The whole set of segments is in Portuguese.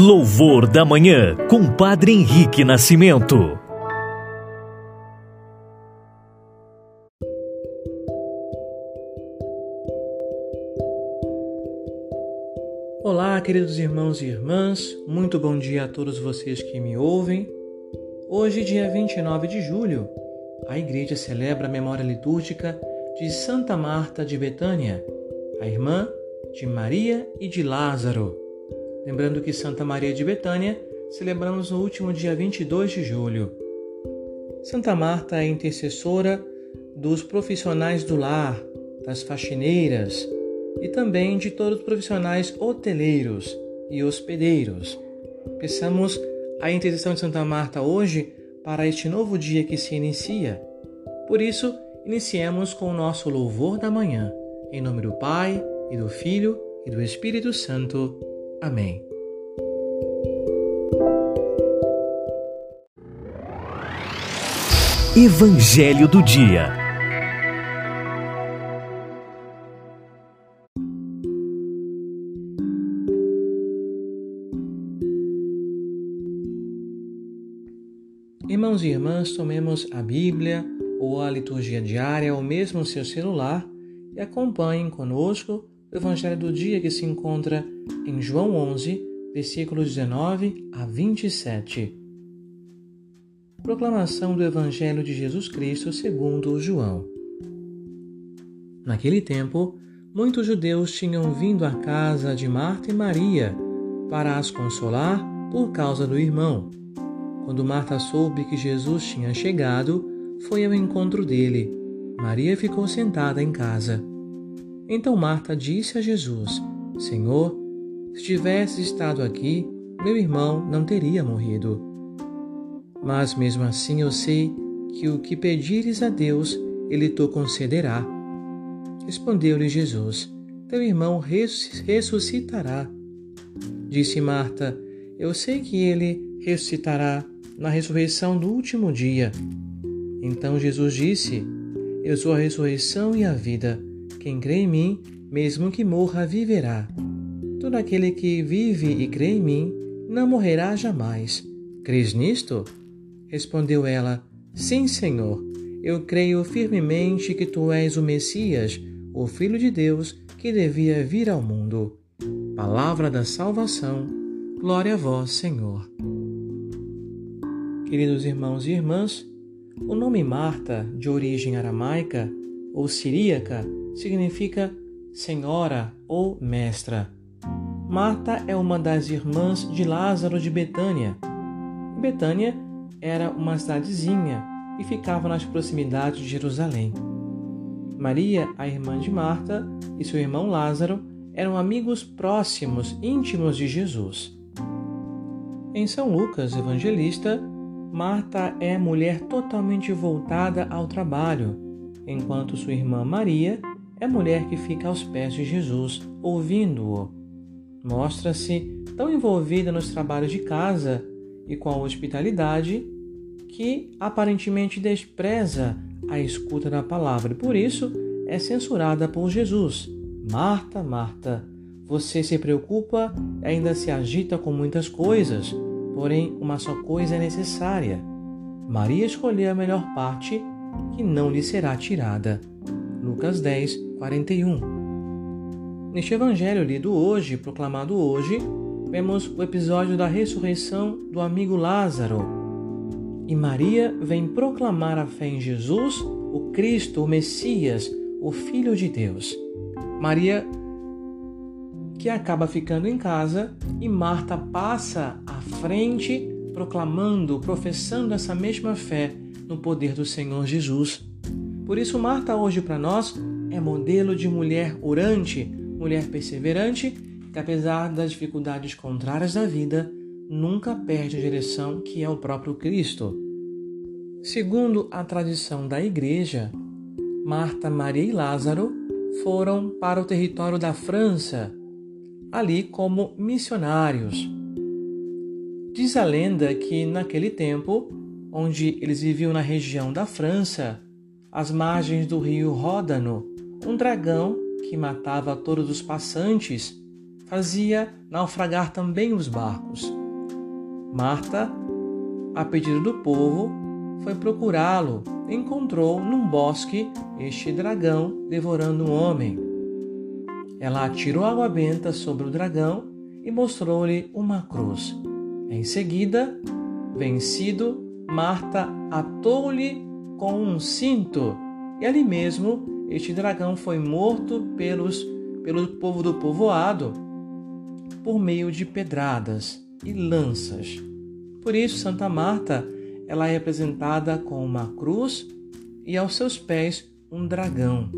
Louvor da Manhã, com Padre Henrique Nascimento. Olá, queridos irmãos e irmãs, muito bom dia a todos vocês que me ouvem. Hoje, dia 29 de julho, a Igreja celebra a memória litúrgica de Santa Marta de Betânia, a irmã de Maria e de Lázaro. Lembrando que Santa Maria de Betânia celebramos no último dia 22 de julho. Santa Marta é intercessora dos profissionais do lar, das faxineiras e também de todos os profissionais hoteleiros e hospedeiros. Peçamos a intercessão de Santa Marta hoje para este novo dia que se inicia. Por isso, iniciemos com o nosso louvor da manhã. Em nome do Pai, e do Filho, e do Espírito Santo. Amém. Evangelho do Dia Irmãos e irmãs, tomemos a Bíblia ou a liturgia diária ou mesmo o seu celular e acompanhem conosco o Evangelho do dia que se encontra em João 11, versículos 19 a 27. Proclamação do Evangelho de Jesus Cristo segundo João. Naquele tempo, muitos judeus tinham vindo à casa de Marta e Maria para as consolar por causa do irmão. Quando Marta soube que Jesus tinha chegado, foi ao encontro dele. Maria ficou sentada em casa. Então Marta disse a Jesus: Senhor, se tivesse estado aqui, meu irmão não teria morrido. Mas mesmo assim eu sei que o que pedires a Deus, ele te concederá. Respondeu-lhe Jesus: Teu irmão ressuscitará. Disse Marta: Eu sei que ele ressuscitará na ressurreição do último dia. Então Jesus disse: Eu sou a ressurreição e a vida. Quem crê em mim, mesmo que morra, viverá. Todo aquele que vive e crê em mim, não morrerá jamais. Crês nisto? Respondeu ela: Sim, Senhor. Eu creio firmemente que tu és o Messias, o Filho de Deus, que devia vir ao mundo. Palavra da salvação. Glória a vós, Senhor. Queridos irmãos e irmãs, o nome Marta, de origem aramaica ou siríaca, significa senhora ou mestra. Marta é uma das irmãs de Lázaro de Betânia. Betânia era uma cidadezinha e ficava nas proximidades de Jerusalém. Maria, a irmã de Marta, e seu irmão Lázaro eram amigos próximos, íntimos de Jesus. Em São Lucas, evangelista, Marta é mulher totalmente voltada ao trabalho, enquanto sua irmã Maria é a mulher que fica aos pés de Jesus, ouvindo-o. Mostra-se tão envolvida nos trabalhos de casa e com a hospitalidade que aparentemente despreza a escuta da palavra e por isso é censurada por Jesus. Marta, Marta, você se preocupa e ainda se agita com muitas coisas, porém uma só coisa é necessária. Maria escolheu a melhor parte que não lhe será tirada. Lucas 10, 41. Neste evangelho lido hoje, proclamado hoje, vemos o episódio da ressurreição do amigo Lázaro. E Maria vem proclamar a fé em Jesus, o Cristo, o Messias, o Filho de Deus. Maria que acaba ficando em casa e Marta passa à frente proclamando, professando essa mesma fé no poder do Senhor Jesus. Por isso, Marta, hoje para nós, é modelo de mulher orante, mulher perseverante, que apesar das dificuldades contrárias da vida, nunca perde a direção que é o próprio Cristo. Segundo a tradição da Igreja, Marta, Maria e Lázaro foram para o território da França, ali como missionários. Diz a lenda que naquele tempo, onde eles viviam na região da França, às margens do rio Ródano, um dragão que matava todos os passantes fazia naufragar também os barcos. Marta, a pedido do povo, foi procurá-lo. Encontrou num bosque este dragão devorando um homem. Ela atirou água benta sobre o dragão e mostrou-lhe uma cruz. Em seguida, vencido, Marta atou-lhe com um cinto, e ali mesmo este dragão foi morto pelos, pelo povo do povoado por meio de pedradas e lanças. Por isso, Santa Marta ela é representada com uma cruz e aos seus pés um dragão.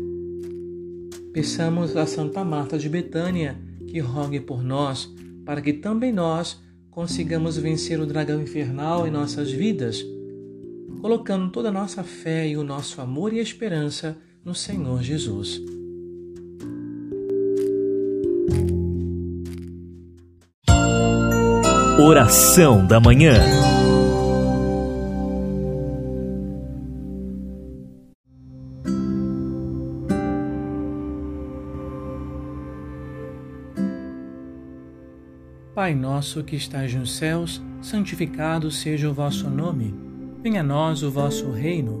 Peçamos a Santa Marta de Betânia que rogue por nós, para que também nós consigamos vencer o dragão infernal em nossas vidas, colocando toda a nossa fé e o nosso amor e esperança no Senhor Jesus. Oração da Manhã. Pai nosso que estais nos céus, santificado seja o vosso nome. Venha a nós o vosso reino.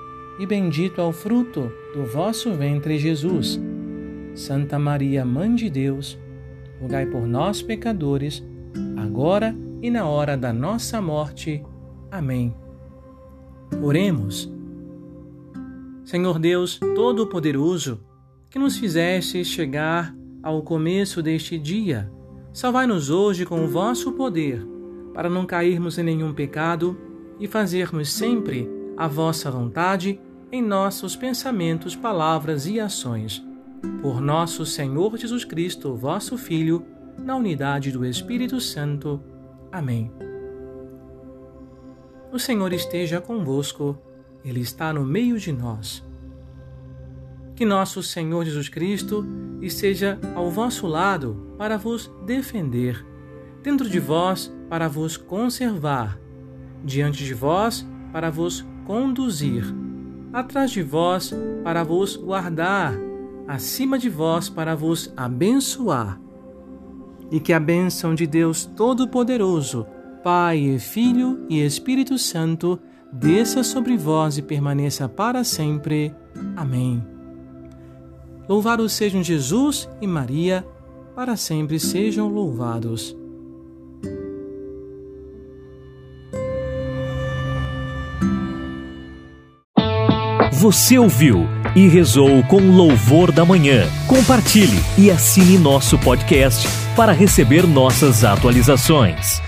e bendito é o fruto do vosso ventre, Jesus. Santa Maria, Mãe de Deus, rogai por nós, pecadores, agora e na hora da nossa morte. Amém. Oremos. Senhor Deus Todo-Poderoso, que nos fizeste chegar ao começo deste dia, salvai-nos hoje com o vosso poder, para não cairmos em nenhum pecado e fazermos sempre a vossa vontade em nossos pensamentos, palavras e ações. Por nosso Senhor Jesus Cristo, vosso Filho, na unidade do Espírito Santo. Amém. O Senhor esteja convosco, Ele está no meio de nós. Que nosso Senhor Jesus Cristo esteja ao vosso lado para vos defender, dentro de vós para vos conservar, diante de vós para vos conduzir, atrás de vós para vos guardar, acima de vós para vos abençoar e que a bênção de Deus Todo-Poderoso, Pai, Filho e Espírito Santo, desça sobre vós e permaneça para sempre. Amém. Louvados sejam Jesus e Maria, para sempre sejam louvados. Você ouviu e rezou com louvor da manhã. Compartilhe e assine nosso podcast para receber nossas atualizações.